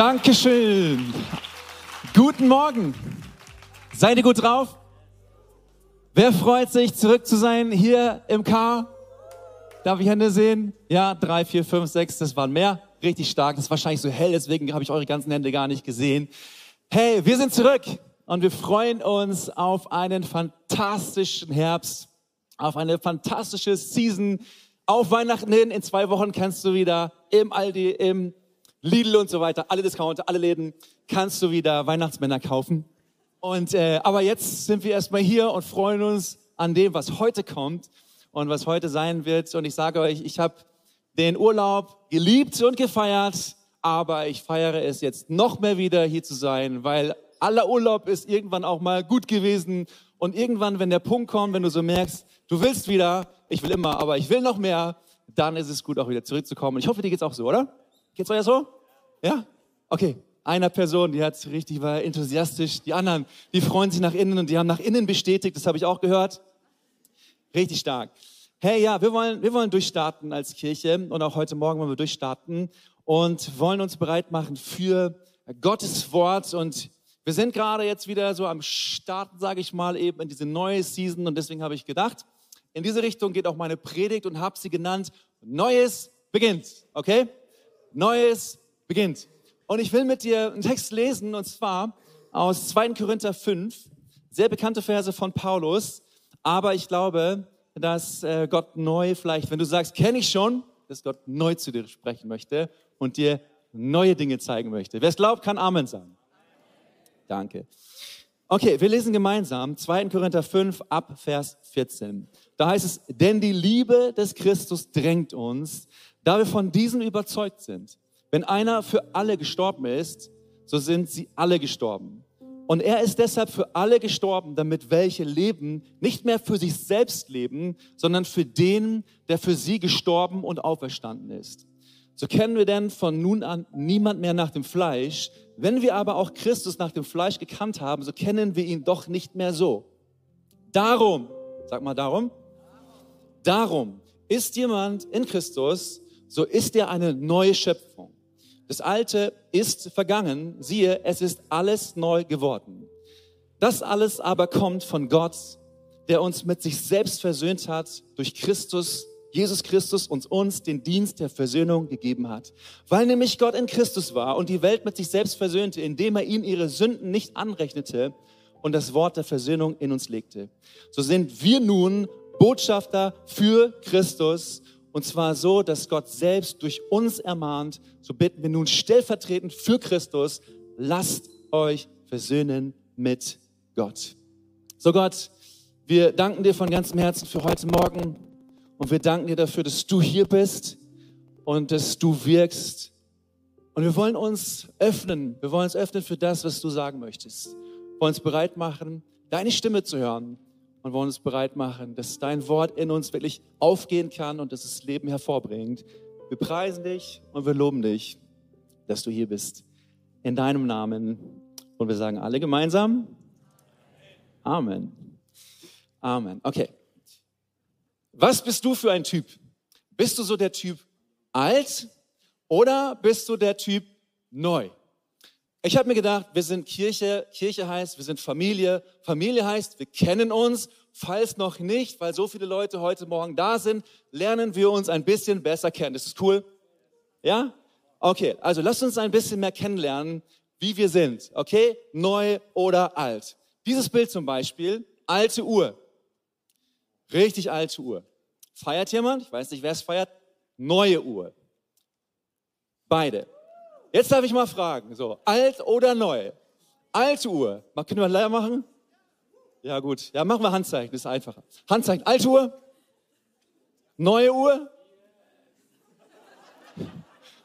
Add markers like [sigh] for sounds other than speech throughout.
Dankeschön. Guten Morgen. Seid ihr gut drauf? Wer freut sich, zurück zu sein hier im Car? Darf ich Hände sehen? Ja, drei, vier, fünf, sechs, das waren mehr. Richtig stark. Das ist wahrscheinlich so hell, deswegen habe ich eure ganzen Hände gar nicht gesehen. Hey, wir sind zurück und wir freuen uns auf einen fantastischen Herbst, auf eine fantastische Season, auf Weihnachten hin. In zwei Wochen kannst du wieder im Aldi, im Lidl und so weiter, alle Discounter, alle Läden, kannst du wieder Weihnachtsmänner kaufen. Und äh, aber jetzt sind wir erstmal hier und freuen uns an dem, was heute kommt und was heute sein wird. Und ich sage euch, ich habe den Urlaub geliebt und gefeiert, aber ich feiere es jetzt noch mehr wieder hier zu sein, weil aller Urlaub ist irgendwann auch mal gut gewesen. Und irgendwann, wenn der Punkt kommt, wenn du so merkst, du willst wieder, ich will immer, aber ich will noch mehr, dann ist es gut, auch wieder zurückzukommen. Ich hoffe, dir geht's auch so, oder? Geht's euch so? Ja? Okay. Einer Person, die hat richtig, war enthusiastisch. Die anderen, die freuen sich nach innen und die haben nach innen bestätigt. Das habe ich auch gehört. Richtig stark. Hey, ja, wir wollen, wir wollen durchstarten als Kirche und auch heute Morgen wollen wir durchstarten und wollen uns bereit machen für Gottes Wort und wir sind gerade jetzt wieder so am Starten, sage ich mal, eben in diese neue Season und deswegen habe ich gedacht, in diese Richtung geht auch meine Predigt und habe sie genannt, Neues beginnt, okay? Neues beginnt. Und ich will mit dir einen Text lesen, und zwar aus 2. Korinther 5, sehr bekannte Verse von Paulus. Aber ich glaube, dass äh, Gott neu vielleicht, wenn du sagst, kenne ich schon, dass Gott neu zu dir sprechen möchte und dir neue Dinge zeigen möchte. Wer es glaubt, kann Amen sagen. Danke. Okay, wir lesen gemeinsam 2. Korinther 5 ab Vers 14. Da heißt es, denn die Liebe des Christus drängt uns, da wir von diesen überzeugt sind. Wenn einer für alle gestorben ist, so sind sie alle gestorben. Und er ist deshalb für alle gestorben, damit welche leben, nicht mehr für sich selbst leben, sondern für den, der für sie gestorben und auferstanden ist. So kennen wir denn von nun an niemand mehr nach dem Fleisch. Wenn wir aber auch Christus nach dem Fleisch gekannt haben, so kennen wir ihn doch nicht mehr so. Darum, sag mal darum, darum ist jemand in Christus, so ist er eine neue Schöpfung. Das Alte ist vergangen, siehe, es ist alles neu geworden. Das alles aber kommt von Gott, der uns mit sich selbst versöhnt hat durch Christus, Jesus Christus uns uns den Dienst der Versöhnung gegeben hat. Weil nämlich Gott in Christus war und die Welt mit sich selbst versöhnte, indem er ihnen ihre Sünden nicht anrechnete und das Wort der Versöhnung in uns legte. So sind wir nun Botschafter für Christus und zwar so, dass Gott selbst durch uns ermahnt, so bitten wir nun stellvertretend für Christus, lasst euch versöhnen mit Gott. So Gott, wir danken dir von ganzem Herzen für heute Morgen und wir danken dir dafür, dass du hier bist und dass du wirkst. Und wir wollen uns öffnen, wir wollen uns öffnen für das, was du sagen möchtest. Wir wollen uns bereit machen, deine Stimme zu hören und wollen uns bereit machen, dass dein Wort in uns wirklich aufgehen kann und dass es Leben hervorbringt. Wir preisen dich und wir loben dich, dass du hier bist. In deinem Namen. Und wir sagen alle gemeinsam Amen. Amen. Okay. Was bist du für ein Typ? Bist du so der Typ alt oder bist du der Typ neu? Ich habe mir gedacht, wir sind Kirche, Kirche heißt, wir sind Familie, Familie heißt, wir kennen uns. Falls noch nicht, weil so viele Leute heute Morgen da sind, lernen wir uns ein bisschen besser kennen. Ist das cool? Ja? Okay, also lasst uns ein bisschen mehr kennenlernen, wie wir sind. Okay? Neu oder alt. Dieses Bild zum Beispiel, alte Uhr. Richtig alte Uhr. Feiert jemand? Ich weiß nicht, wer es feiert. Neue Uhr. Beide. Jetzt darf ich mal fragen, so, alt oder neu? Alte Uhr. Können wir leer machen? Ja, gut. Ja, machen wir Handzeichen, ist einfacher. Handzeichen, alte Uhr? Neue Uhr? [laughs]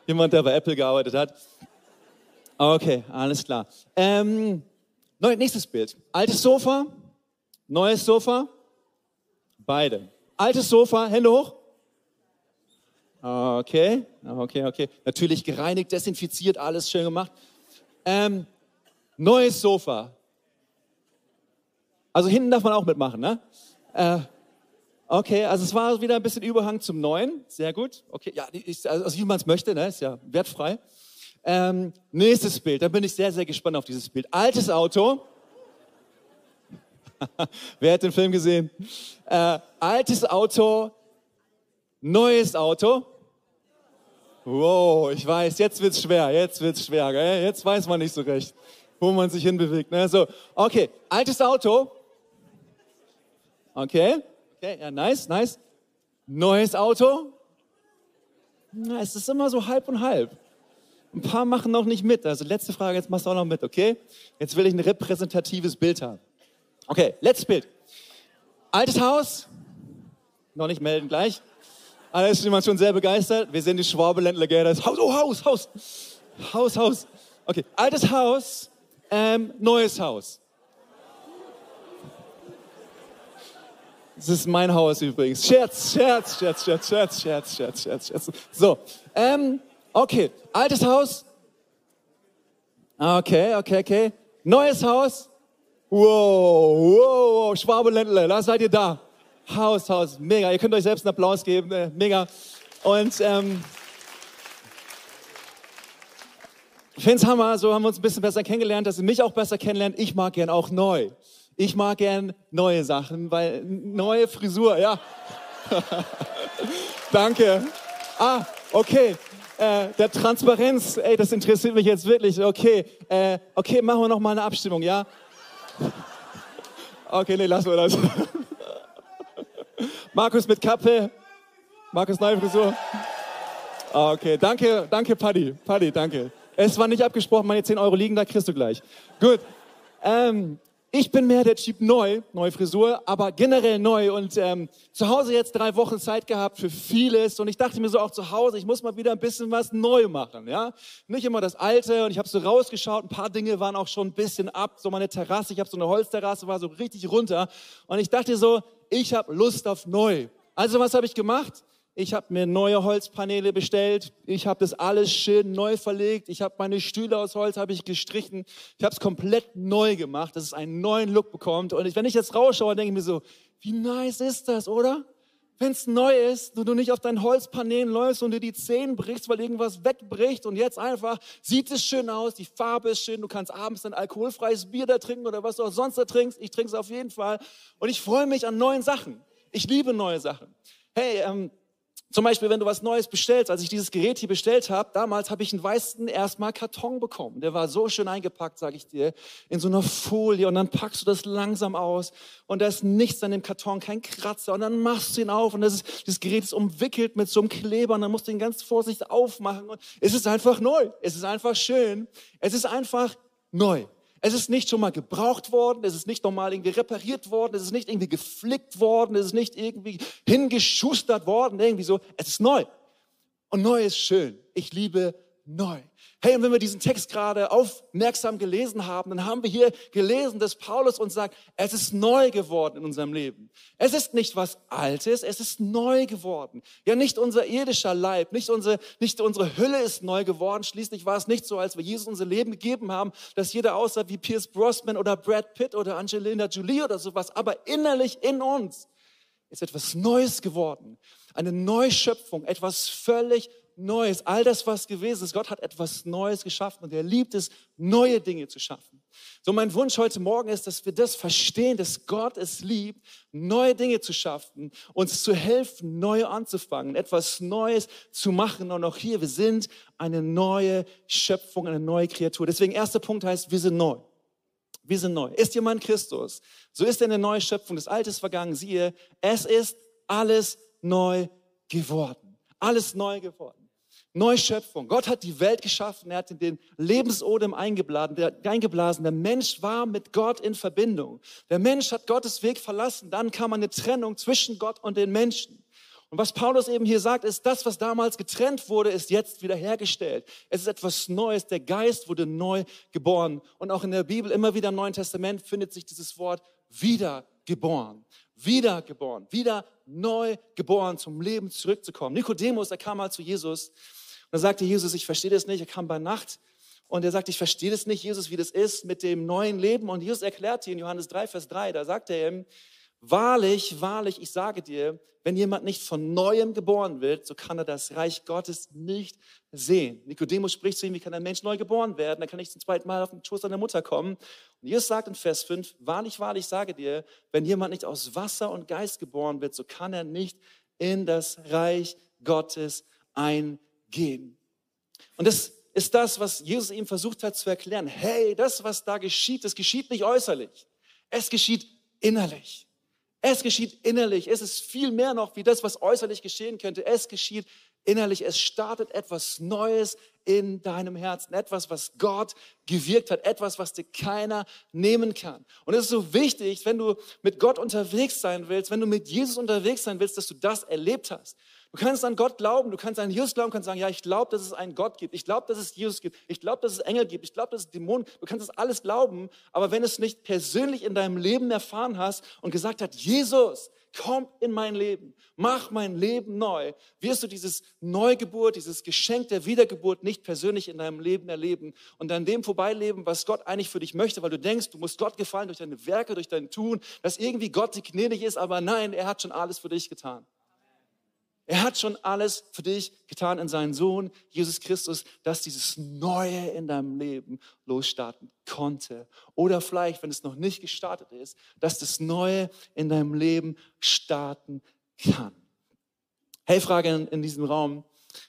Jemand, der bei Apple gearbeitet hat. Okay, alles klar. Ähm, nächstes Bild. Altes Sofa, neues Sofa, beide. Altes Sofa, Hände hoch. Okay, okay, okay. Natürlich gereinigt, desinfiziert, alles schön gemacht. Ähm, neues Sofa. Also hinten darf man auch mitmachen, ne? Äh, okay, also es war wieder ein bisschen Überhang zum Neuen. Sehr gut. Okay, ja, ich, also wie man es möchte, ne? Ist ja wertfrei. Ähm, nächstes Bild, da bin ich sehr, sehr gespannt auf dieses Bild. Altes Auto. [laughs] Wer hat den Film gesehen? Äh, altes Auto, neues Auto. Wow, ich weiß, jetzt wird's schwer, jetzt wird's schwer, gell? jetzt weiß man nicht so recht, wo man sich hinbewegt. Ne? So, okay, altes Auto. Okay, okay, ja, nice, nice. Neues Auto. Na, es ist immer so halb und halb. Ein paar machen noch nicht mit. Also letzte Frage, jetzt machst du auch noch mit, okay? Jetzt will ich ein repräsentatives Bild haben. Okay, letztes Bild. Altes Haus. Noch nicht melden gleich. Alle ist jemand schon sehr begeistert. Wir sind die Schwabeländler, gell? Das Haus, oh, Haus, Haus. Haus, Haus. Okay, altes Haus, ähm, neues Haus. Das ist mein Haus übrigens. Scherz, Scherz, Scherz, Scherz, Scherz, Scherz, Scherz, Scherz, Scherz. So, ähm, okay, altes Haus. Okay, okay, okay. Neues Haus. Wow, wow, wow, Schwabeländler, da seid ihr da. Haus, Haus, mega. Ihr könnt euch selbst einen Applaus geben, äh, mega. Und ähm, ich finde es Hammer, so haben wir uns ein bisschen besser kennengelernt, dass ihr mich auch besser kennenlernt. Ich mag gern auch neu. Ich mag gern neue Sachen, weil neue Frisur, ja. [laughs] Danke. Ah, okay. Äh, der Transparenz, ey, das interessiert mich jetzt wirklich. Okay, äh, okay, machen wir noch mal eine Abstimmung, ja? [laughs] Okay, nee, lassen wir das. [laughs] Markus mit Kappe. Markus neue Frisur. Okay, danke, danke, Paddy. Paddy, danke. Es war nicht abgesprochen, meine 10 Euro liegen da, kriegst du gleich. Gut. Ähm, ich bin mehr der Typ neu, neue Frisur, aber generell neu und ähm, zu Hause jetzt drei Wochen Zeit gehabt für vieles und ich dachte mir so auch zu Hause, ich muss mal wieder ein bisschen was neu machen, ja, nicht immer das Alte und ich habe so rausgeschaut, ein paar Dinge waren auch schon ein bisschen ab, so meine Terrasse, ich habe so eine Holzterrasse, war so richtig runter und ich dachte so, ich habe Lust auf neu. Also was habe ich gemacht? Ich habe mir neue Holzpaneele bestellt. Ich habe das alles schön neu verlegt. Ich habe meine Stühle aus Holz habe ich gestrichen. Ich habe es komplett neu gemacht, dass es einen neuen Look bekommt. Und wenn ich jetzt rausschaue, denke ich mir so, wie nice ist das, oder? Wenn es neu ist und du nicht auf deinen Holzpaneelen läufst und dir die Zähne brichst, weil irgendwas wegbricht und jetzt einfach sieht es schön aus, die Farbe ist schön, du kannst abends ein alkoholfreies Bier da trinken oder was du auch sonst da trinkst. Ich trinke es auf jeden Fall und ich freue mich an neuen Sachen. Ich liebe neue Sachen. Hey, ähm, zum Beispiel, wenn du was Neues bestellst, als ich dieses Gerät hier bestellt habe, damals habe ich einen weißen erstmal Karton bekommen. Der war so schön eingepackt, sage ich dir, in so einer Folie. Und dann packst du das langsam aus und da ist nichts an dem Karton, kein Kratzer. Und dann machst du ihn auf und das, ist, das Gerät ist umwickelt mit so einem Kleber und dann musst du ihn ganz vorsichtig aufmachen. Und es ist einfach neu, es ist einfach schön, es ist einfach neu. Es ist nicht schon mal gebraucht worden, es ist nicht nochmal irgendwie repariert worden, es ist nicht irgendwie geflickt worden, es ist nicht irgendwie hingeschustert worden, irgendwie so. Es ist neu. Und neu ist schön. Ich liebe neu. Hey, und wenn wir diesen Text gerade aufmerksam gelesen haben, dann haben wir hier gelesen, dass Paulus uns sagt, es ist neu geworden in unserem Leben. Es ist nicht was Altes, es ist neu geworden. Ja, nicht unser irdischer Leib, nicht unsere, nicht unsere Hülle ist neu geworden. Schließlich war es nicht so, als wir Jesus unser Leben gegeben haben, dass jeder aussah wie Pierce Brosnan oder Brad Pitt oder Angelina Jolie oder sowas. Aber innerlich in uns ist etwas Neues geworden. Eine Neuschöpfung, etwas völlig Neues. All das, was gewesen ist, Gott hat etwas Neues geschaffen und er liebt es, neue Dinge zu schaffen. So mein Wunsch heute Morgen ist, dass wir das verstehen, dass Gott es liebt, neue Dinge zu schaffen, uns zu helfen, neu anzufangen, etwas Neues zu machen. Und auch hier, wir sind eine neue Schöpfung, eine neue Kreatur. Deswegen erster Punkt heißt, wir sind neu. Wir sind neu. Ist jemand Christus? So ist er eine neue Schöpfung. Das Alte ist vergangen. Siehe, es ist alles neu geworden. Alles neu geworden. Neuschöpfung. Gott hat die Welt geschaffen, er hat in den Lebensodem eingeblasen. Der, eingeblasen. Der Mensch war mit Gott in Verbindung. Der Mensch hat Gottes Weg verlassen. Dann kam eine Trennung zwischen Gott und den Menschen. Und was Paulus eben hier sagt, ist, das, was damals getrennt wurde, ist jetzt wiederhergestellt. Es ist etwas Neues. Der Geist wurde neu geboren. Und auch in der Bibel, immer wieder im Neuen Testament, findet sich dieses Wort wiedergeboren. Wiedergeboren. Wieder neu geboren, zum Leben zurückzukommen. Nikodemus, er kam mal zu Jesus dann sagte Jesus, ich verstehe das nicht. Er kam bei Nacht und er sagte, ich verstehe das nicht, Jesus, wie das ist mit dem neuen Leben. Und Jesus erklärte in Johannes 3, Vers 3, da sagt er ihm, Wahrlich, wahrlich, ich sage dir, wenn jemand nicht von neuem geboren wird, so kann er das Reich Gottes nicht sehen. Nikodemus spricht zu ihm, wie kann ein Mensch neu geboren werden? Dann kann ich zum zweiten Mal auf den Schoß seiner Mutter kommen. Und Jesus sagt in Vers 5, wahrlich, wahrlich, ich sage dir, wenn jemand nicht aus Wasser und Geist geboren wird, so kann er nicht in das Reich Gottes eingehen. Und das ist das, was Jesus ihm versucht hat zu erklären. Hey, das, was da geschieht, das geschieht nicht äußerlich. Es geschieht innerlich. Es geschieht innerlich. Es ist viel mehr noch wie das, was äußerlich geschehen könnte. Es geschieht innerlich. Es startet etwas Neues in deinem Herzen. Etwas, was Gott gewirkt hat. Etwas, was dir keiner nehmen kann. Und es ist so wichtig, wenn du mit Gott unterwegs sein willst, wenn du mit Jesus unterwegs sein willst, dass du das erlebt hast. Du kannst an Gott glauben, du kannst an Jesus glauben, kannst sagen, ja, ich glaube, dass es einen Gott gibt. Ich glaube, dass es Jesus gibt. Ich glaube, dass es Engel gibt. Ich glaube, dass es Dämonen. Du kannst das alles glauben, aber wenn es nicht persönlich in deinem Leben erfahren hast und gesagt hat, Jesus, komm in mein Leben, mach mein Leben neu, wirst du dieses Neugeburt, dieses Geschenk der Wiedergeburt nicht persönlich in deinem Leben erleben und an dem vorbeileben, was Gott eigentlich für dich möchte, weil du denkst, du musst Gott gefallen durch deine Werke, durch dein Tun, dass irgendwie Gott gnädig ist, aber nein, er hat schon alles für dich getan. Er hat schon alles für dich getan in seinen Sohn, Jesus Christus, dass dieses Neue in deinem Leben losstarten konnte. Oder vielleicht, wenn es noch nicht gestartet ist, dass das Neue in deinem Leben starten kann. Hey, Frage in, diesem Raum.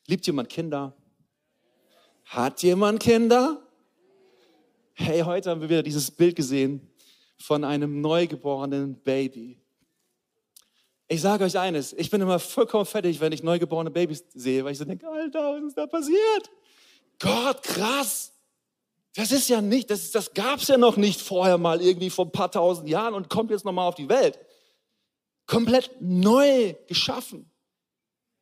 Liebt jemand Kinder? Hat jemand Kinder? Hey, heute haben wir wieder dieses Bild gesehen von einem neugeborenen Baby. Ich sage euch eines, ich bin immer vollkommen fertig, wenn ich neugeborene Babys sehe, weil ich so denke, Alter, was ist da passiert? Gott, krass. Das ist ja nicht, das, das gab es ja noch nicht vorher mal irgendwie vor ein paar tausend Jahren und kommt jetzt nochmal auf die Welt. Komplett neu geschaffen.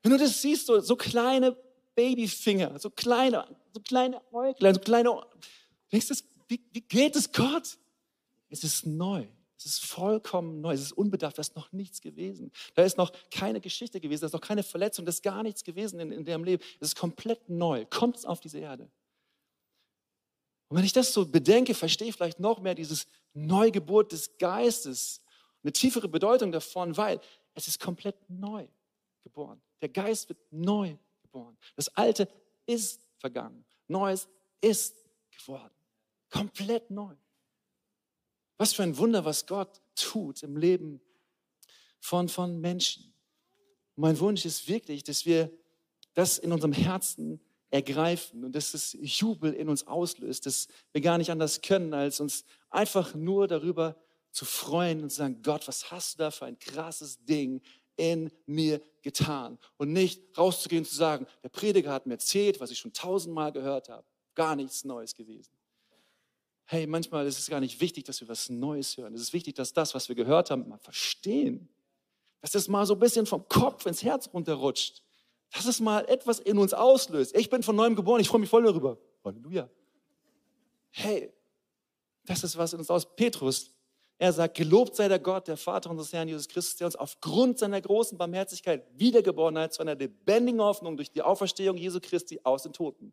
Wenn du das siehst, so, so kleine Babyfinger, so kleine, so kleine Äuglein, so kleine, denkst du, wie, wie geht es Gott? Es ist neu. Es ist vollkommen neu, es ist unbedacht, da ist noch nichts gewesen. Da ist noch keine Geschichte gewesen, da ist noch keine Verletzung, da ist gar nichts gewesen in, in deinem Leben. Es ist komplett neu, kommt auf diese Erde. Und wenn ich das so bedenke, verstehe ich vielleicht noch mehr dieses Neugeburt des Geistes, eine tiefere Bedeutung davon, weil es ist komplett neu geboren. Der Geist wird neu geboren. Das Alte ist vergangen. Neues ist geworden. Komplett neu. Was für ein Wunder, was Gott tut im Leben von, von Menschen. mein Wunsch ist wirklich, dass wir das in unserem Herzen ergreifen und dass es Jubel in uns auslöst, dass wir gar nicht anders können, als uns einfach nur darüber zu freuen und zu sagen, Gott, was hast du da für ein krasses Ding in mir getan? Und nicht rauszugehen und zu sagen, der Prediger hat mir erzählt, was ich schon tausendmal gehört habe. Gar nichts Neues gewesen hey, manchmal ist es gar nicht wichtig, dass wir was Neues hören. Es ist wichtig, dass das, was wir gehört haben, mal verstehen. Dass das mal so ein bisschen vom Kopf ins Herz runterrutscht. Dass es mal etwas in uns auslöst. Ich bin von neuem geboren, ich freue mich voll darüber. Halleluja. Hey, das ist was in uns aus. Petrus, er sagt, gelobt sei der Gott, der Vater unseres Herrn Jesus Christus, der uns aufgrund seiner großen Barmherzigkeit wiedergeboren hat zu einer lebendigen Hoffnung durch die Auferstehung Jesu Christi aus den Toten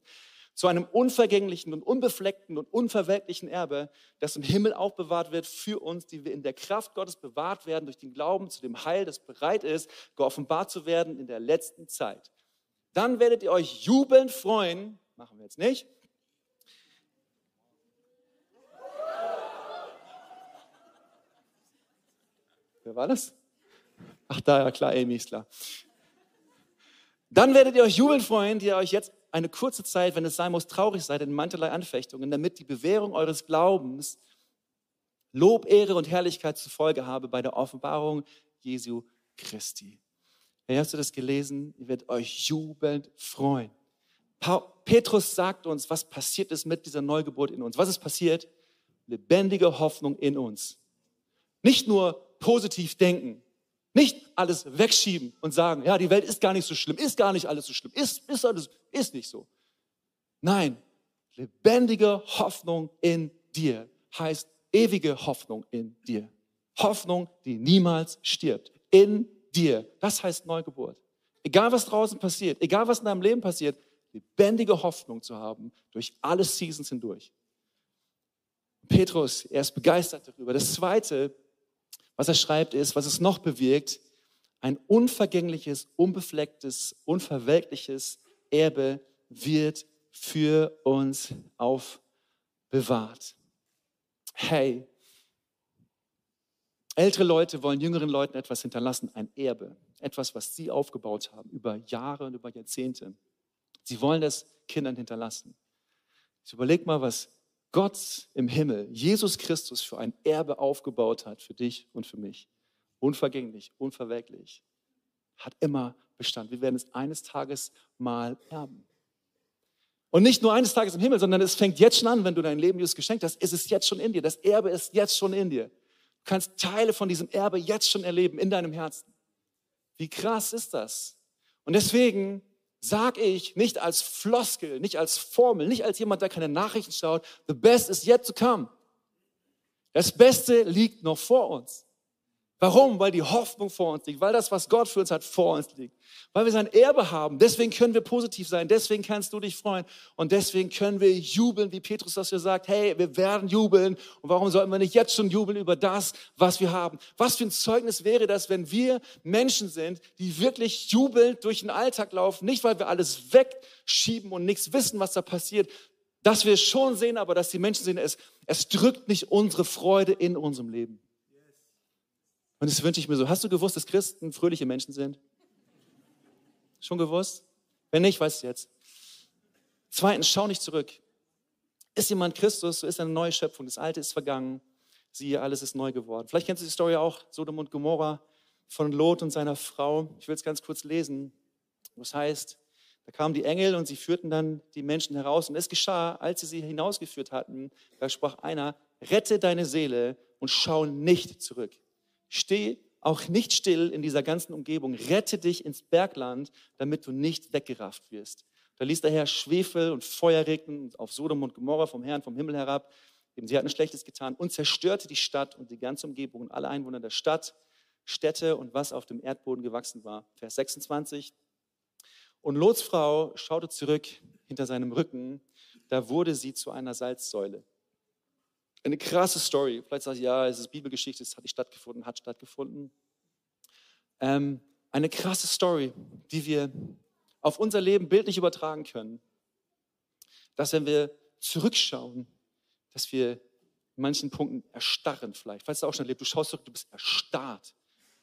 zu einem unvergänglichen und unbefleckten und unverwelklichen Erbe, das im Himmel aufbewahrt wird für uns, die wir in der Kraft Gottes bewahrt werden durch den Glauben zu dem Heil, das bereit ist, geoffenbart zu werden in der letzten Zeit. Dann werdet ihr euch jubelnd freuen, machen wir jetzt nicht, Wer war das? Ach, da, ja klar, Amy ist klar. Dann werdet ihr euch jubeln freuen, die ihr euch jetzt eine kurze Zeit, wenn es sein muss, traurig seid in mancherlei Anfechtungen, damit die Bewährung eures Glaubens Lob, Ehre und Herrlichkeit zur Folge habe bei der Offenbarung Jesu Christi. Hey, hast du das gelesen? Ihr werdet euch jubelnd freuen. Petrus sagt uns, was passiert ist mit dieser Neugeburt in uns. Was ist passiert? Lebendige Hoffnung in uns. Nicht nur positiv denken, nicht alles wegschieben und sagen, ja, die Welt ist gar nicht so schlimm, ist gar nicht alles so schlimm, ist, ist alles, ist nicht so. Nein, lebendige Hoffnung in dir heißt ewige Hoffnung in dir. Hoffnung, die niemals stirbt. In dir. Das heißt Neugeburt. Egal was draußen passiert, egal was in deinem Leben passiert, lebendige Hoffnung zu haben durch alle Seasons hindurch. Petrus, er ist begeistert darüber. Das zweite, Was er schreibt ist, was es noch bewirkt, ein unvergängliches, unbeflecktes, unverwelkliches Erbe wird für uns aufbewahrt. Hey, ältere Leute wollen jüngeren Leuten etwas hinterlassen, ein Erbe, etwas, was sie aufgebaut haben über Jahre und über Jahrzehnte. Sie wollen das Kindern hinterlassen. Jetzt überleg mal, was Gott im Himmel, Jesus Christus, für ein Erbe aufgebaut hat, für dich und für mich. Unvergänglich, unverwelklich. Hat immer Bestand. Wir werden es eines Tages mal erben. Und nicht nur eines Tages im Himmel, sondern es fängt jetzt schon an, wenn du dein Leben Jesus geschenkt hast, ist es jetzt schon in dir. Das Erbe ist jetzt schon in dir. Du kannst Teile von diesem Erbe jetzt schon erleben in deinem Herzen. Wie krass ist das? Und deswegen sag ich nicht als Floskel, nicht als Formel, nicht als jemand, der keine Nachrichten schaut, the best is yet to come. Das Beste liegt noch vor uns. Warum? Weil die Hoffnung vor uns liegt, weil das, was Gott für uns hat, vor uns liegt. Weil wir sein Erbe haben. Deswegen können wir positiv sein. Deswegen kannst du dich freuen. Und deswegen können wir jubeln, wie Petrus das hier sagt. Hey, wir werden jubeln. Und warum sollten wir nicht jetzt schon jubeln über das, was wir haben? Was für ein Zeugnis wäre das, wenn wir Menschen sind, die wirklich jubelnd durch den Alltag laufen. Nicht, weil wir alles wegschieben und nichts wissen, was da passiert. Dass wir schon sehen, aber dass die Menschen sehen, es, es drückt nicht unsere Freude in unserem Leben. Und das wünsche ich mir so. Hast du gewusst, dass Christen fröhliche Menschen sind? Schon gewusst? Wenn nicht, weißt du jetzt. Zweitens, schau nicht zurück. Ist jemand Christus, so ist eine neue Schöpfung. Das Alte ist vergangen. Siehe, alles ist neu geworden. Vielleicht kennst du die Story auch, Sodom und Gomorra von Lot und seiner Frau. Ich will es ganz kurz lesen. Das heißt, da kamen die Engel und sie führten dann die Menschen heraus. Und es geschah, als sie sie hinausgeführt hatten, da sprach einer, rette deine Seele und schau nicht zurück. Steh auch nicht still in dieser ganzen Umgebung. Rette dich ins Bergland, damit du nicht weggerafft wirst. Da ließ der Herr Schwefel und Feuer regnen auf Sodom und Gomorra vom Herrn vom Himmel herab. Eben, sie hatten Schlechtes getan und zerstörte die Stadt und die ganze Umgebung und alle Einwohner der Stadt, Städte und was auf dem Erdboden gewachsen war. Vers 26. Und Lots Frau schaute zurück hinter seinem Rücken. Da wurde sie zu einer Salzsäule. Eine krasse Story. Vielleicht sagst du, ja, es ist Bibelgeschichte, es hat nicht stattgefunden, hat stattgefunden. Ähm, eine krasse Story, die wir auf unser Leben bildlich übertragen können. Dass wenn wir zurückschauen, dass wir in manchen Punkten erstarren vielleicht. Falls du auch schon erlebt, du schaust zurück, du bist erstarrt.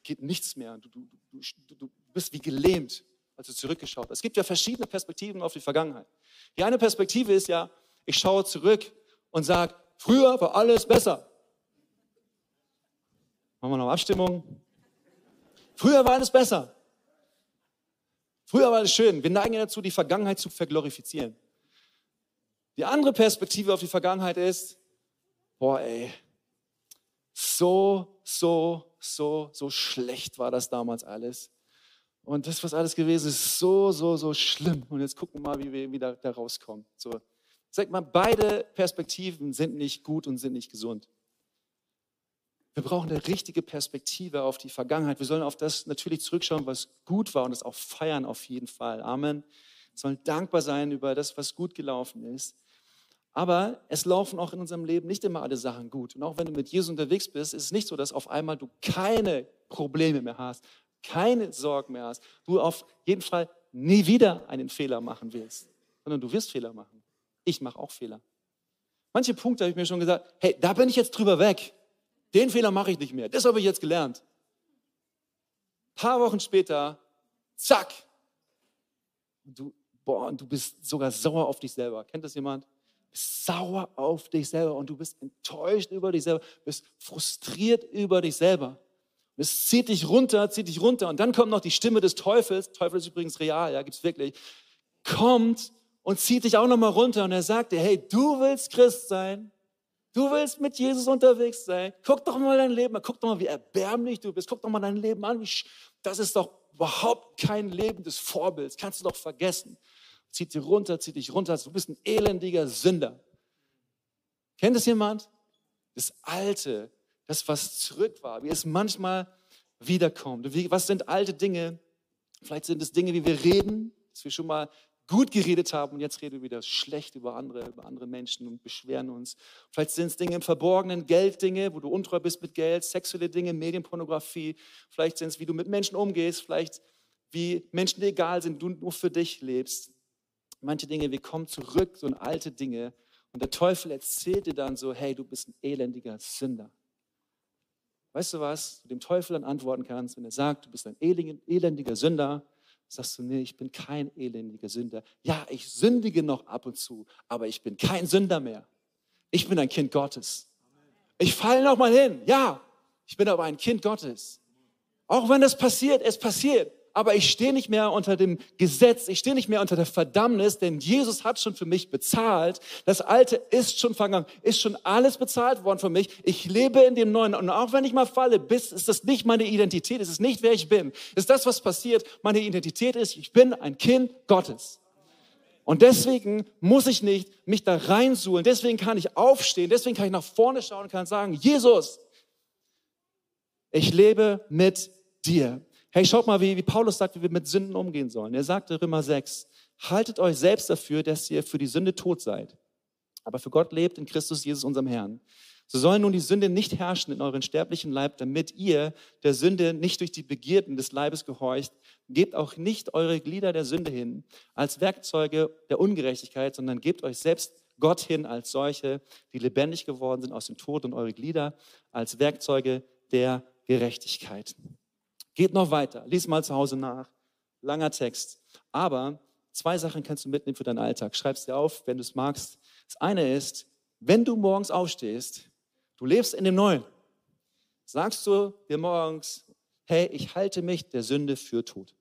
Geht nichts mehr. Du, du, du, du bist wie gelähmt, als du zurückgeschaut hast. Es gibt ja verschiedene Perspektiven auf die Vergangenheit. Die eine Perspektive ist ja, ich schaue zurück und sage, Früher war alles besser. Machen wir noch Abstimmung. Früher war alles besser. Früher war alles schön. Wir neigen dazu, die Vergangenheit zu verglorifizieren. Die andere Perspektive auf die Vergangenheit ist, boah, ey, so, so, so, so schlecht war das damals alles. Und das, was alles gewesen ist, so, so, so schlimm. Und jetzt gucken wir mal, wie wir wieder da rauskommen. So, Sag mal, beide Perspektiven sind nicht gut und sind nicht gesund. Wir brauchen eine richtige Perspektive auf die Vergangenheit. Wir sollen auf das natürlich zurückschauen, was gut war und das auch feiern auf jeden Fall. Amen. Wir sollen dankbar sein über das, was gut gelaufen ist. Aber es laufen auch in unserem Leben nicht immer alle Sachen gut. Und auch wenn du mit Jesus unterwegs bist, ist es nicht so, dass auf einmal du keine Probleme mehr hast, keine Sorgen mehr hast, du auf jeden Fall nie wieder einen Fehler machen willst, sondern du wirst Fehler machen. Ich mache auch Fehler. Manche Punkte habe ich mir schon gesagt, hey, da bin ich jetzt drüber weg. Den Fehler mache ich nicht mehr. Das habe ich jetzt gelernt. Ein paar Wochen später, zack. Du, boah, und du bist sogar sauer auf dich selber. Kennt das jemand? Bist sauer auf dich selber und du bist enttäuscht über dich selber, bist frustriert über dich selber. Es zieht dich runter, zieht dich runter. Und dann kommt noch die Stimme des Teufels. Teufel ist übrigens real, ja, gibt es wirklich. Kommt und zieht dich auch nochmal runter und er sagt dir, hey, du willst Christ sein, du willst mit Jesus unterwegs sein, guck doch mal dein Leben an, guck doch mal, wie erbärmlich du bist, guck doch mal dein Leben an, das ist doch überhaupt kein Leben des Vorbilds, kannst du doch vergessen. Zieht dich runter, zieht dich runter, du bist ein elendiger Sünder. Kennt es jemand? Das Alte, das, was zurück war, wie es manchmal wiederkommt. was sind alte Dinge? Vielleicht sind es Dinge, wie wir reden, dass wir schon mal gut geredet haben und jetzt reden wir wieder schlecht über andere, über andere Menschen und beschweren uns. Vielleicht sind es Dinge im Verborgenen, Gelddinge, wo du untreu bist mit Geld, sexuelle Dinge, Medienpornografie. Vielleicht sind es, wie du mit Menschen umgehst, vielleicht wie Menschen dir egal sind, du nur für dich lebst. Manche Dinge, wir kommen zurück, so in alte Dinge und der Teufel erzählt dir dann so, hey, du bist ein elendiger Sünder. Weißt du was? Du dem Teufel dann antworten kannst, wenn er sagt, du bist ein elendiger Sünder, sagst du, nee, ich bin kein elendiger Sünder. Ja, ich sündige noch ab und zu, aber ich bin kein Sünder mehr. Ich bin ein Kind Gottes. Ich falle noch mal hin. Ja, ich bin aber ein Kind Gottes. Auch wenn das passiert, es passiert aber ich stehe nicht mehr unter dem Gesetz, ich stehe nicht mehr unter der Verdammnis, denn Jesus hat schon für mich bezahlt. Das Alte ist schon vergangen, ist schon alles bezahlt worden für mich. Ich lebe in dem Neuen und auch wenn ich mal falle, ist das nicht meine Identität, es ist nicht wer ich bin. Es ist das, was passiert. Meine Identität ist, ich bin ein Kind Gottes. Und deswegen muss ich nicht mich da reinsuhlen. Deswegen kann ich aufstehen. Deswegen kann ich nach vorne schauen und kann sagen, Jesus, ich lebe mit dir. Hey, schaut mal, wie, wie Paulus sagt, wie wir mit Sünden umgehen sollen. Er sagte Römer 6, haltet euch selbst dafür, dass ihr für die Sünde tot seid. Aber für Gott lebt in Christus Jesus, unserem Herrn. So soll nun die Sünde nicht herrschen in euren sterblichen Leib, damit ihr der Sünde nicht durch die Begierden des Leibes gehorcht. Gebt auch nicht eure Glieder der Sünde hin als Werkzeuge der Ungerechtigkeit, sondern gebt euch selbst Gott hin als solche, die lebendig geworden sind aus dem Tod und eure Glieder als Werkzeuge der Gerechtigkeit. Geht noch weiter, lies mal zu Hause nach. Langer Text. Aber zwei Sachen kannst du mitnehmen für deinen Alltag. Schreib es dir auf, wenn du es magst. Das eine ist, wenn du morgens aufstehst, du lebst in dem Neuen, sagst du dir morgens, hey, ich halte mich der Sünde für tot.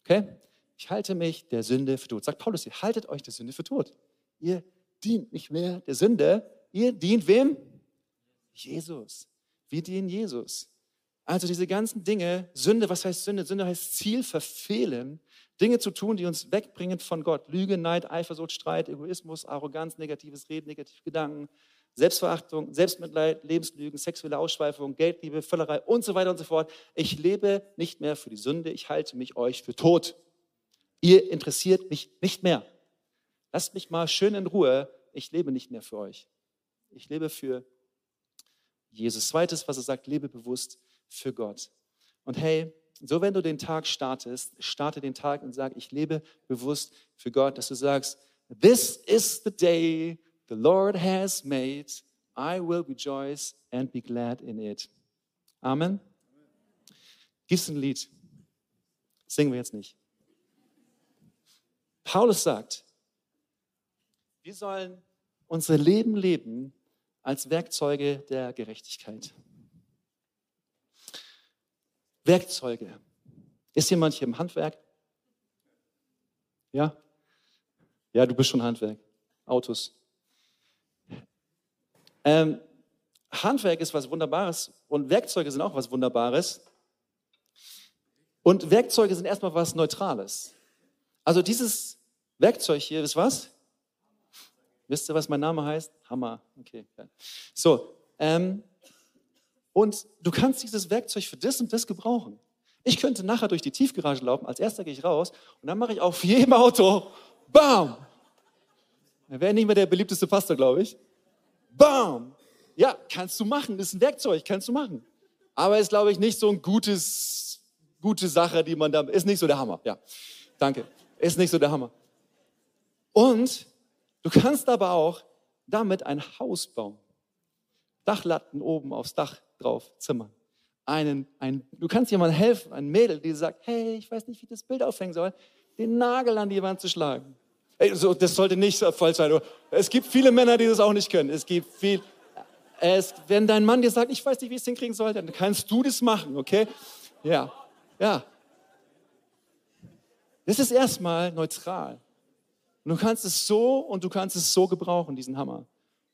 Okay? Ich halte mich der Sünde für tot. Sagt Paulus, ihr haltet euch der Sünde für tot. Ihr dient nicht mehr der Sünde. Ihr dient wem? Jesus. Wir dienen Jesus. Also diese ganzen Dinge, Sünde, was heißt Sünde? Sünde heißt Ziel verfehlen, Dinge zu tun, die uns wegbringen von Gott. Lüge, Neid, Eifersucht, Streit, Egoismus, Arroganz, negatives Reden, negative Gedanken, Selbstverachtung, Selbstmitleid, Lebenslügen, sexuelle Ausschweifung, Geldliebe, Völlerei und so weiter und so fort. Ich lebe nicht mehr für die Sünde, ich halte mich euch für tot. Ihr interessiert mich nicht mehr. Lasst mich mal schön in Ruhe, ich lebe nicht mehr für euch. Ich lebe für Jesus. Zweites, was er sagt, lebe bewusst für Gott. Und hey, so wenn du den Tag startest, starte den Tag und sag, ich lebe bewusst für Gott, dass du sagst, this is the day the Lord has made. I will rejoice and be glad in it. Amen. Gibt's ein Lied? singen wir jetzt nicht. Paulus sagt, wir sollen unser Leben leben als Werkzeuge der Gerechtigkeit. Werkzeuge. Ist jemand hier im Handwerk? Ja? Ja, du bist schon Handwerk. Autos. Ähm, Handwerk ist was Wunderbares und Werkzeuge sind auch was Wunderbares. Und Werkzeuge sind erstmal was Neutrales. Also dieses Werkzeug hier ist was? Wisst ihr, was mein Name heißt? Hammer. Okay. So, ähm, und du kannst dieses Werkzeug für das und das gebrauchen. Ich könnte nachher durch die Tiefgarage laufen, als erster gehe ich raus und dann mache ich auf jedem Auto, bam! Er wäre nicht mehr der beliebteste Pastor, glaube ich. Bam! Ja, kannst du machen, das ist ein Werkzeug, kannst du machen. Aber ist, glaube ich, nicht so ein gutes, gute Sache, die man da, ist nicht so der Hammer. Ja, danke. Ist nicht so der Hammer. Und du kannst aber auch damit ein Haus bauen. Dachlatten oben aufs Dach drauf zimmern. Einen, ein, du kannst jemandem helfen, ein Mädel, die sagt, hey, ich weiß nicht, wie ich das Bild aufhängen soll, den Nagel an die Wand zu schlagen. Ey, so, das sollte nicht voll sein. Es gibt viele Männer, die das auch nicht können. Es gibt viel, es, wenn dein Mann dir sagt, ich weiß nicht, wie ich es hinkriegen soll, dann kannst du das machen, okay? Ja, ja. Das ist erstmal neutral. Und du kannst es so und du kannst es so gebrauchen, diesen Hammer.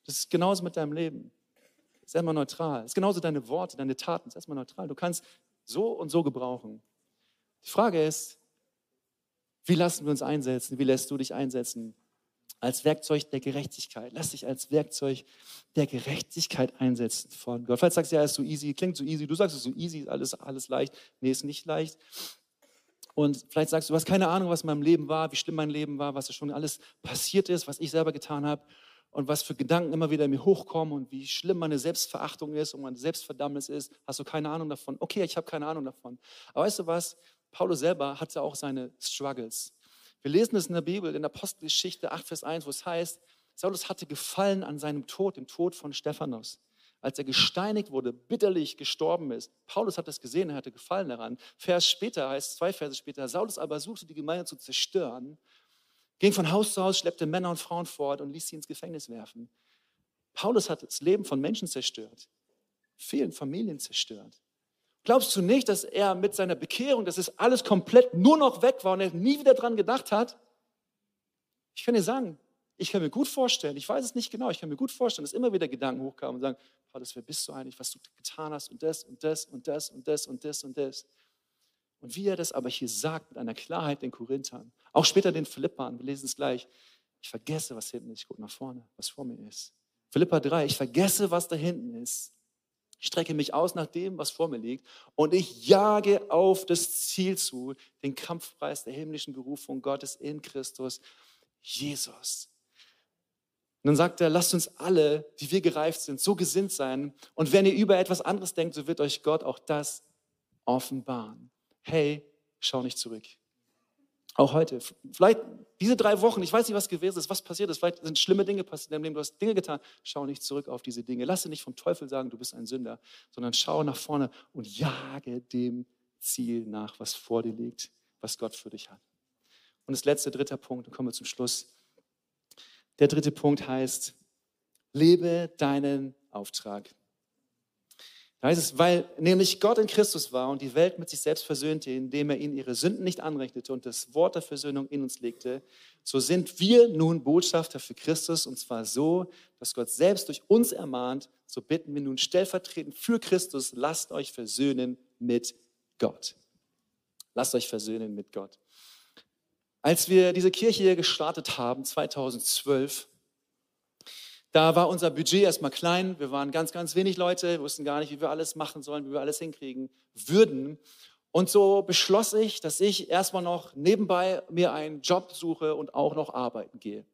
Das ist genauso mit deinem Leben ist erstmal neutral. Ist genauso deine Worte, deine Taten, ist erstmal neutral. Du kannst so und so gebrauchen. Die Frage ist, wie lassen wir uns einsetzen? Wie lässt du dich einsetzen? Als Werkzeug der Gerechtigkeit. Lass dich als Werkzeug der Gerechtigkeit einsetzen von Gott. Vielleicht sagst du, ja, ist so easy, klingt so easy. Du sagst es so easy, alles, alles leicht. Nee, ist nicht leicht. Und vielleicht sagst du, du hast keine Ahnung, was in meinem Leben war, wie schlimm mein Leben war, was schon alles passiert ist, was ich selber getan habe und was für Gedanken immer wieder in mir hochkommen und wie schlimm meine Selbstverachtung ist und meine Selbstverdammnis ist. Hast du keine Ahnung davon? Okay, ich habe keine Ahnung davon. Aber weißt du was? Paulus selber hatte auch seine Struggles. Wir lesen es in der Bibel, in der Apostelgeschichte 8, Vers 1, wo es heißt, Saulus hatte gefallen an seinem Tod, dem Tod von Stephanus als er gesteinigt wurde, bitterlich gestorben ist. Paulus hat das gesehen, er hatte Gefallen daran. Vers später heißt, zwei Verse später, Saulus aber suchte die Gemeinde zu zerstören, ging von Haus zu Haus, schleppte Männer und Frauen fort und ließ sie ins Gefängnis werfen. Paulus hat das Leben von Menschen zerstört, vielen Familien zerstört. Glaubst du nicht, dass er mit seiner Bekehrung, dass es alles komplett nur noch weg war und er nie wieder dran gedacht hat? Ich kann dir sagen, ich kann mir gut vorstellen, ich weiß es nicht genau, ich kann mir gut vorstellen, dass immer wieder Gedanken hochkamen und sagen, Paulus, wer bist du eigentlich, was du getan hast und das und das und das und das und das und das. Und wie er das aber hier sagt mit einer Klarheit den Korinthern, auch später den Philippern, wir lesen es gleich, ich vergesse, was hinten ist, ich gucke nach vorne, was vor mir ist. Philippa 3, ich vergesse, was da hinten ist. Ich strecke mich aus nach dem, was vor mir liegt und ich jage auf das Ziel zu, den Kampfpreis der himmlischen Berufung Gottes in Christus Jesus. Und dann sagt er, lasst uns alle, die wir gereift sind, so gesinnt sein. Und wenn ihr über etwas anderes denkt, so wird euch Gott auch das offenbaren. Hey, schau nicht zurück. Auch heute. Vielleicht diese drei Wochen, ich weiß nicht, was gewesen ist, was passiert ist. Vielleicht sind schlimme Dinge passiert in deinem Leben. Du hast Dinge getan. Schau nicht zurück auf diese Dinge. Lass dir nicht vom Teufel sagen, du bist ein Sünder, sondern schau nach vorne und jage dem Ziel nach, was vor dir liegt, was Gott für dich hat. Und das letzte, dritter Punkt, dann kommen wir zum Schluss. Der dritte Punkt heißt, lebe deinen Auftrag. Da heißt es, weil nämlich Gott in Christus war und die Welt mit sich selbst versöhnte, indem er ihnen ihre Sünden nicht anrechnete und das Wort der Versöhnung in uns legte, so sind wir nun Botschafter für Christus und zwar so, dass Gott selbst durch uns ermahnt, so bitten wir nun stellvertretend für Christus, lasst euch versöhnen mit Gott. Lasst euch versöhnen mit Gott. Als wir diese Kirche hier gestartet haben, 2012, da war unser Budget erstmal klein. Wir waren ganz, ganz wenig Leute, wir wussten gar nicht, wie wir alles machen sollen, wie wir alles hinkriegen würden. Und so beschloss ich, dass ich erstmal noch nebenbei mir einen Job suche und auch noch arbeiten gehe.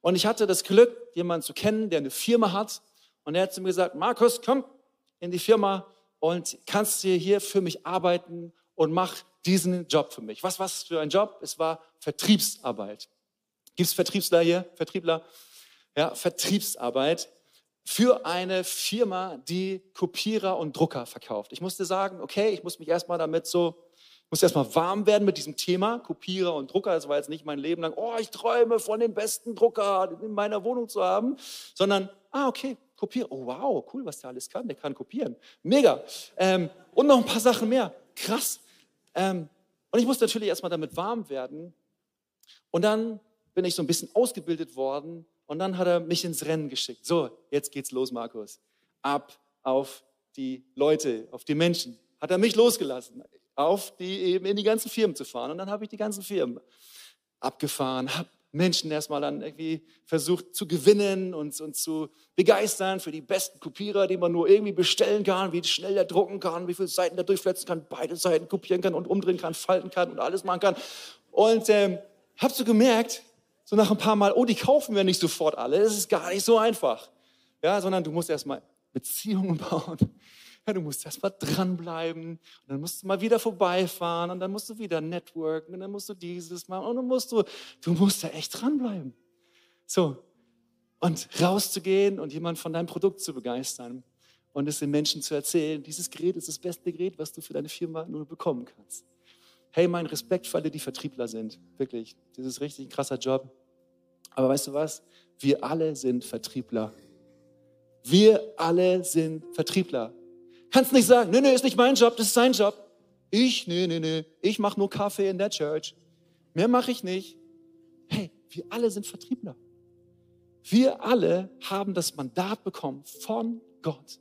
Und ich hatte das Glück, jemanden zu kennen, der eine Firma hat. Und er hat zu mir gesagt, Markus, komm in die Firma und kannst hier für mich arbeiten und mach diesen Job für mich. Was was für ein Job? Es war Vertriebsarbeit. Gibt es Vertriebsler hier? Vertriebler? Ja, Vertriebsarbeit für eine Firma, die Kopierer und Drucker verkauft. Ich musste sagen, okay, ich muss mich erstmal damit so, muss erstmal warm werden mit diesem Thema, Kopierer und Drucker. Das war jetzt nicht mein Leben lang, oh, ich träume von dem besten Drucker in meiner Wohnung zu haben, sondern, ah, okay, Kopierer, oh wow, cool, was der alles kann, der kann kopieren. Mega. Ähm, und noch ein paar Sachen mehr. Krass. Ähm, und ich musste natürlich erstmal damit warm werden. Und dann bin ich so ein bisschen ausgebildet worden und dann hat er mich ins Rennen geschickt. So, jetzt geht's los, Markus. Ab auf die Leute, auf die Menschen. Hat er mich losgelassen, auf die eben in die ganzen Firmen zu fahren. Und dann habe ich die ganzen Firmen abgefahren, habe Menschen erstmal dann irgendwie versucht zu gewinnen und, und zu begeistern für die besten Kopierer, die man nur irgendwie bestellen kann, wie schnell er drucken kann, wie viele Seiten er durchfletzen kann, beide Seiten kopieren kann und umdrehen kann, falten kann und alles machen kann. Und ähm, hab so gemerkt, so nach ein paar Mal, oh, die kaufen wir nicht sofort alle. Das ist gar nicht so einfach. Ja, sondern du musst erstmal Beziehungen [laughs] bauen. Ja, du musst erst mal dranbleiben und dann musst du mal wieder vorbeifahren und dann musst du wieder networken und dann musst du dieses machen und dann musst du, du musst da echt dranbleiben. So. Und rauszugehen und jemand von deinem Produkt zu begeistern und es den Menschen zu erzählen, dieses Gerät ist das beste Gerät, was du für deine Firma nur bekommen kannst. Hey, mein Respekt für alle, die Vertriebler sind. Wirklich. Das ist richtig ein krasser Job. Aber weißt du was? Wir alle sind Vertriebler. Wir alle sind Vertriebler. Kannst nicht sagen, nee, nee, ist nicht mein Job, das ist sein Job. Ich, nee, nee, nee, ich mache nur Kaffee in der Church. Mehr mache ich nicht. Hey, wir alle sind Vertriebler. Wir alle haben das Mandat bekommen von Gott,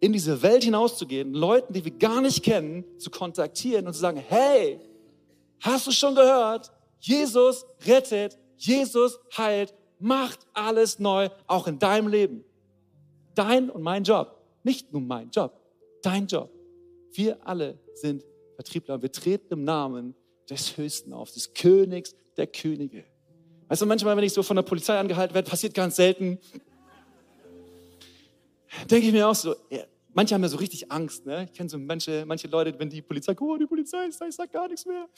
in diese Welt hinauszugehen, Leuten, die wir gar nicht kennen, zu kontaktieren und zu sagen, hey, hast du schon gehört? Jesus rettet, Jesus heilt, macht alles neu, auch in deinem Leben. Dein und mein Job. Nicht nur mein Job, dein Job. Wir alle sind Vertriebler wir treten im Namen des Höchsten auf, des Königs der Könige. Weißt du, manchmal, wenn ich so von der Polizei angehalten werde, passiert ganz selten, denke ich mir auch so, manche haben ja so richtig Angst. Ne? Ich kenne so manche, manche Leute, wenn die Polizei, oh, die Polizei ist da, ich sag gar nichts mehr.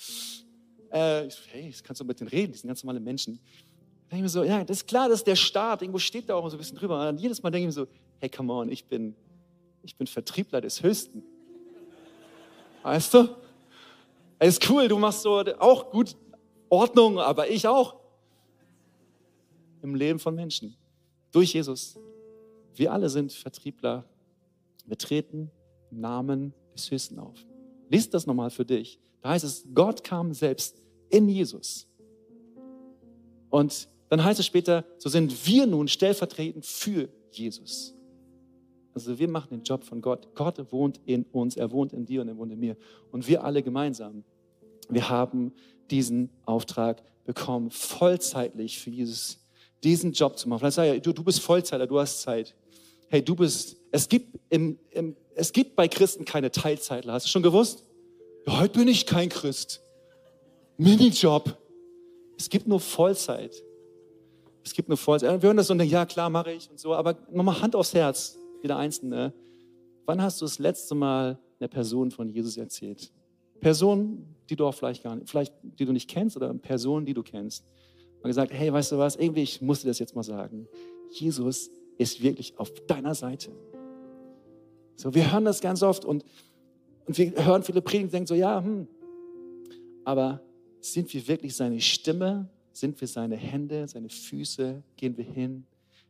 Äh, ich so, hey, das kannst du mit denen reden, die sind ganz normale Menschen. Da denke ich mir so, ja, das ist klar, das ist der Staat, irgendwo steht da auch so ein bisschen drüber. Und jedes Mal denke ich mir so, hey, come on, ich bin, ich bin Vertriebler des Höchsten. Weißt du? Es ist cool, du machst so auch gut Ordnung, aber ich auch. Im Leben von Menschen. Durch Jesus. Wir alle sind Vertriebler. Wir treten im Namen des Höchsten auf. Lies das nochmal für dich. Da heißt es, Gott kam selbst in Jesus. Und dann heißt es später, so sind wir nun stellvertretend für Jesus. Also wir machen den Job von Gott. Gott wohnt in uns, er wohnt in dir und er wohnt in mir. Und wir alle gemeinsam, wir haben diesen Auftrag bekommen, vollzeitlich für Jesus diesen Job zu machen. Vielleicht sag ich, du, du bist Vollzeiter, du hast Zeit. Hey, du bist, es gibt, im, im, es gibt bei Christen keine Teilzeitler. Hast du schon gewusst? Ja, heute bin ich kein Christ. Minijob. Es gibt nur Vollzeit. Es gibt nur Vollzeit. Wir hören das so und denken, ja klar, mache ich und so. Aber nochmal Hand aufs Herz, jeder Einzelne. Wann hast du das letzte Mal einer Person von Jesus erzählt? Person, die du auch vielleicht gar nicht, vielleicht die du nicht kennst oder Person, die du kennst. Und gesagt, hey, weißt du was, irgendwie, ich musste das jetzt mal sagen. Jesus ist wirklich auf deiner Seite. So, wir hören das ganz oft und, und wir hören viele Predigen und denken so, ja, hm, aber sind wir wirklich seine Stimme? Sind wir seine Hände, seine Füße? Gehen wir hin?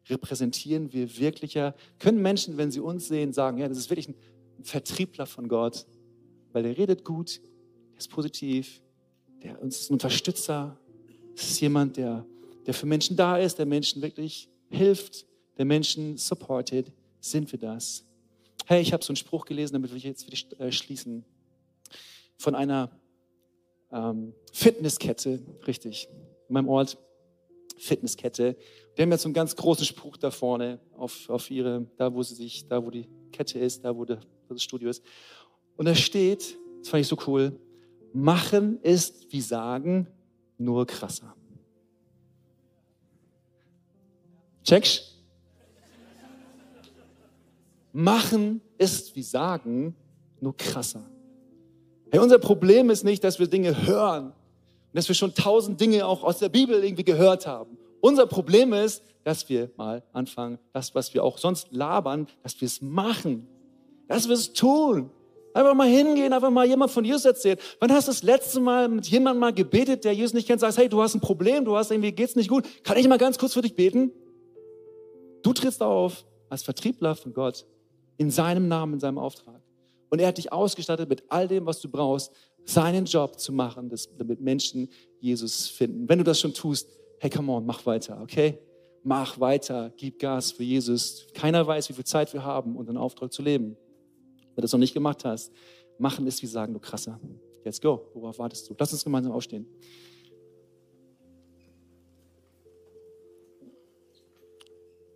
Repräsentieren wir wirklicher? Können Menschen, wenn sie uns sehen, sagen, ja, das ist wirklich ein Vertriebler von Gott, weil der redet gut, der ist positiv, der uns ist ein Unterstützer, das ist jemand, der, der für Menschen da ist, der Menschen wirklich hilft, der Menschen supportet. Sind wir das? Hey, ich habe so einen Spruch gelesen, damit will ich jetzt für äh, schließen, von einer ähm, Fitnesskette, richtig, in meinem Ort, Fitnesskette. Die haben jetzt so einen ganz großen Spruch da vorne auf, auf ihre, da wo sie sich, da wo die Kette ist, da wo, wo das Studio ist. Und da steht, das fand ich so cool, machen ist wie sagen, nur krasser. Checkst? Machen ist wie sagen, nur krasser. Hey, unser Problem ist nicht, dass wir Dinge hören und dass wir schon tausend Dinge auch aus der Bibel irgendwie gehört haben. Unser Problem ist, dass wir mal anfangen, das, was wir auch sonst labern, dass wir es machen, dass wir es tun. Einfach mal hingehen, einfach mal jemand von Jesus erzählen. Wann hast du das letzte Mal mit jemandem mal gebetet, der Jesus nicht kennt, sagst, hey, du hast ein Problem, du hast irgendwie, geht's nicht gut. Kann ich mal ganz kurz für dich beten? Du trittst auf als Vertriebler von Gott in seinem Namen, in seinem Auftrag. Und er hat dich ausgestattet mit all dem, was du brauchst, seinen Job zu machen, damit Menschen Jesus finden. Wenn du das schon tust, hey, come on, mach weiter, okay? Mach weiter, gib Gas für Jesus. Keiner weiß, wie viel Zeit wir haben, unseren Auftrag zu leben. Wenn du das noch nicht gemacht hast, machen ist wie sagen, du krasser. Let's go. Worauf wartest du? Lass uns gemeinsam aufstehen.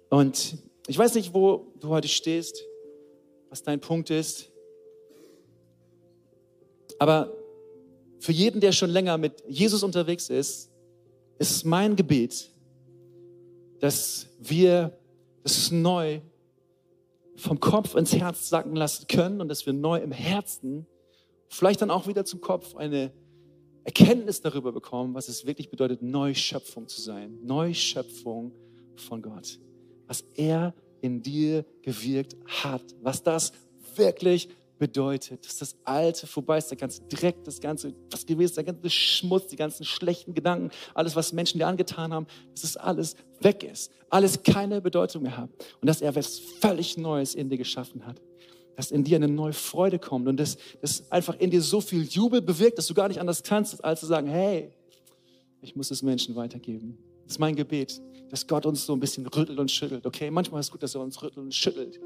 Und ich weiß nicht, wo du heute stehst, was dein Punkt ist. Aber für jeden, der schon länger mit Jesus unterwegs ist, ist mein Gebet, dass wir das neu vom Kopf ins Herz sacken lassen können und dass wir neu im Herzen, vielleicht dann auch wieder zum Kopf, eine Erkenntnis darüber bekommen, was es wirklich bedeutet, Neuschöpfung zu sein. Neuschöpfung von Gott. Was er in dir gewirkt hat. Was das wirklich bedeutet, dass das Alte vorbei ist, der ganze Dreck, das ganze, was gewesen, der ganze Schmutz, die ganzen schlechten Gedanken, alles, was Menschen dir angetan haben, dass das alles weg ist, alles keine Bedeutung mehr hat und dass er etwas völlig Neues in dir geschaffen hat. Dass in dir eine neue Freude kommt und dass das einfach in dir so viel Jubel bewirkt, dass du gar nicht anders kannst, als zu sagen, hey, ich muss es Menschen weitergeben. Das ist mein Gebet, dass Gott uns so ein bisschen rüttelt und schüttelt. Okay, manchmal ist es gut, dass er uns rüttelt und schüttelt.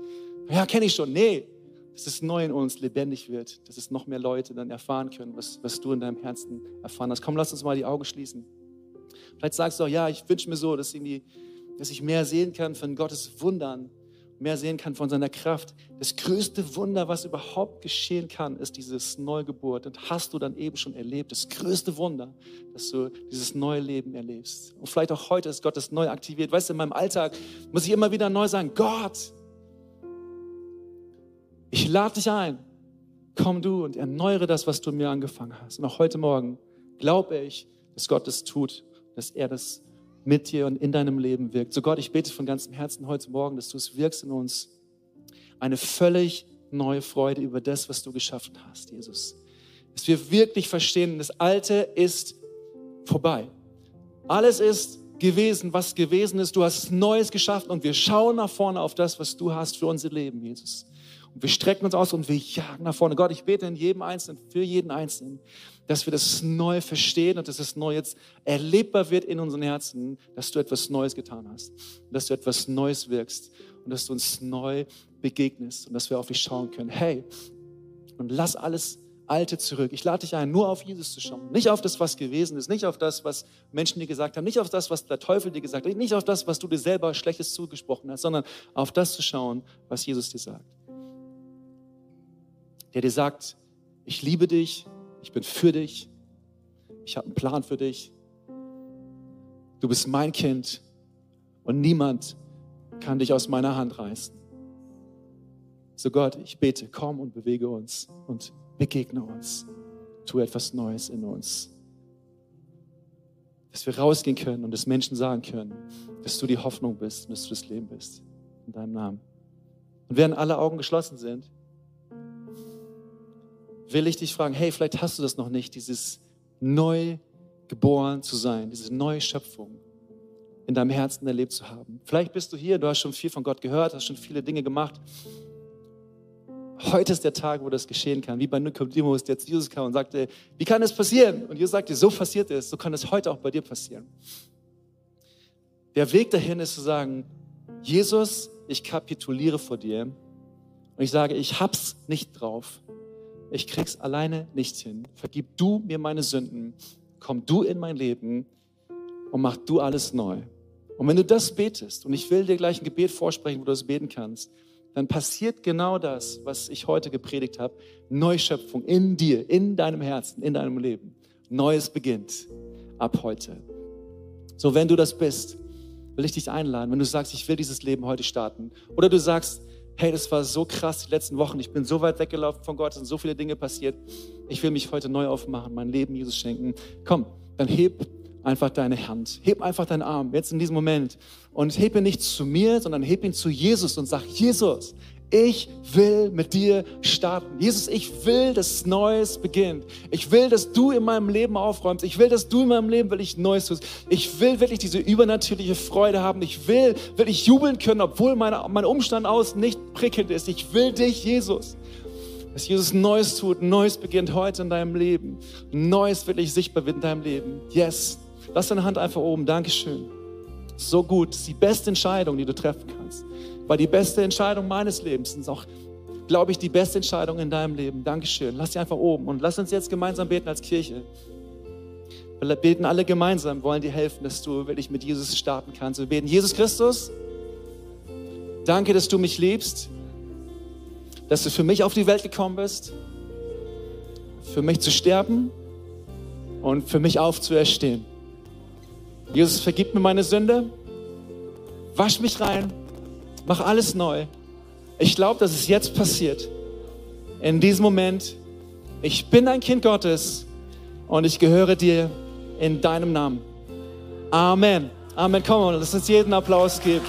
Ja, kenne ich schon. Nee, dass es neu in uns lebendig wird, dass es noch mehr Leute dann erfahren können, was, was du in deinem Herzen erfahren hast. Komm, lass uns mal die Augen schließen. Vielleicht sagst du auch, ja, ich wünsche mir so, dass, irgendwie, dass ich mehr sehen kann von Gottes Wundern mehr sehen kann von seiner Kraft. Das größte Wunder, was überhaupt geschehen kann, ist dieses Neugeburt. Und hast du dann eben schon erlebt, das größte Wunder, dass du dieses neue Leben erlebst. Und vielleicht auch heute ist Gott das neu aktiviert. Weißt du, in meinem Alltag muss ich immer wieder neu sagen, Gott, ich lade dich ein. Komm du und erneuere das, was du mir angefangen hast. Und auch heute Morgen glaube ich, dass Gott es tut, dass er das mit dir und in deinem Leben wirkt. So Gott, ich bete von ganzem Herzen heute Morgen, dass du es wirkst in uns. Eine völlig neue Freude über das, was du geschaffen hast, Jesus. Dass wir wirklich verstehen, das Alte ist vorbei. Alles ist gewesen, was gewesen ist. Du hast Neues geschaffen und wir schauen nach vorne auf das, was du hast für unser Leben, Jesus. Und wir strecken uns aus und wir jagen nach vorne. Gott, ich bete in jedem Einzelnen, für jeden Einzelnen, dass wir das neu verstehen und dass das neu jetzt erlebbar wird in unseren Herzen, dass du etwas Neues getan hast, dass du etwas Neues wirkst und dass du uns neu begegnest und dass wir auf dich schauen können. Hey, und lass alles Alte zurück. Ich lade dich ein, nur auf Jesus zu schauen. Nicht auf das, was gewesen ist, nicht auf das, was Menschen dir gesagt haben, nicht auf das, was der Teufel dir gesagt hat, nicht auf das, was du dir selber Schlechtes zugesprochen hast, sondern auf das zu schauen, was Jesus dir sagt. Der dir sagt, ich liebe dich, ich bin für dich. Ich habe einen Plan für dich. Du bist mein Kind und niemand kann dich aus meiner Hand reißen. So Gott, ich bete, komm und bewege uns und begegne uns. Tu etwas Neues in uns. Dass wir rausgehen können und dass Menschen sagen können, dass du die Hoffnung bist und dass du das Leben bist. In deinem Namen. Und während alle Augen geschlossen sind, will ich dich fragen, hey, vielleicht hast du das noch nicht, dieses neu geboren zu sein, diese neue Schöpfung in deinem Herzen erlebt zu haben. Vielleicht bist du hier, du hast schon viel von Gott gehört, hast schon viele Dinge gemacht. Heute ist der Tag, wo das geschehen kann. Wie bei Nikodemus, der zu Jesus kam und sagte, wie kann das passieren? Und Jesus sagte, so passiert es, so kann es heute auch bei dir passieren. Der Weg dahin ist zu sagen, Jesus, ich kapituliere vor dir und ich sage, ich hab's nicht drauf ich krieg's alleine nicht hin. Vergib du mir meine Sünden, komm du in mein Leben und mach du alles neu. Und wenn du das betest, und ich will dir gleich ein Gebet vorsprechen, wo du das beten kannst, dann passiert genau das, was ich heute gepredigt habe. Neuschöpfung in dir, in deinem Herzen, in deinem Leben. Neues beginnt ab heute. So, wenn du das bist, will ich dich einladen, wenn du sagst, ich will dieses Leben heute starten. Oder du sagst, hey, das war so krass die letzten Wochen. Ich bin so weit weggelaufen von Gott, es sind so viele Dinge passiert. Ich will mich heute neu aufmachen, mein Leben Jesus schenken. Komm, dann heb einfach deine Hand. Heb einfach deinen Arm, jetzt in diesem Moment. Und heb ihn nicht zu mir, sondern heb ihn zu Jesus und sag, Jesus, ich will mit dir starten. Jesus, ich will, dass Neues beginnt. Ich will, dass du in meinem Leben aufräumst. Ich will, dass du in meinem Leben wirklich Neues tust. Ich will wirklich diese übernatürliche Freude haben. Ich will wirklich jubeln können, obwohl mein, mein Umstand aus nicht prickelnd ist. Ich will dich, Jesus. Dass Jesus Neues tut, Neues beginnt heute in deinem Leben. Neues wirklich sichtbar wird in deinem Leben. Yes. Lass deine Hand einfach oben. Dankeschön. So gut. Das ist die beste Entscheidung, die du treffen kannst war die beste Entscheidung meines Lebens. Und ist auch, glaube ich, die beste Entscheidung in deinem Leben. Dankeschön. Lass sie einfach oben und lass uns jetzt gemeinsam beten als Kirche. Wir beten alle gemeinsam, wollen dir helfen, dass du wirklich mit Jesus starten kannst. Wir beten, Jesus Christus, danke, dass du mich liebst, dass du für mich auf die Welt gekommen bist, für mich zu sterben und für mich aufzuerstehen. Jesus, vergib mir meine Sünde, wasch mich rein Mach alles neu. Ich glaube, dass es jetzt passiert. In diesem Moment. Ich bin ein Kind Gottes und ich gehöre dir in deinem Namen. Amen. Amen. Komm, lass uns jeden Applaus geben.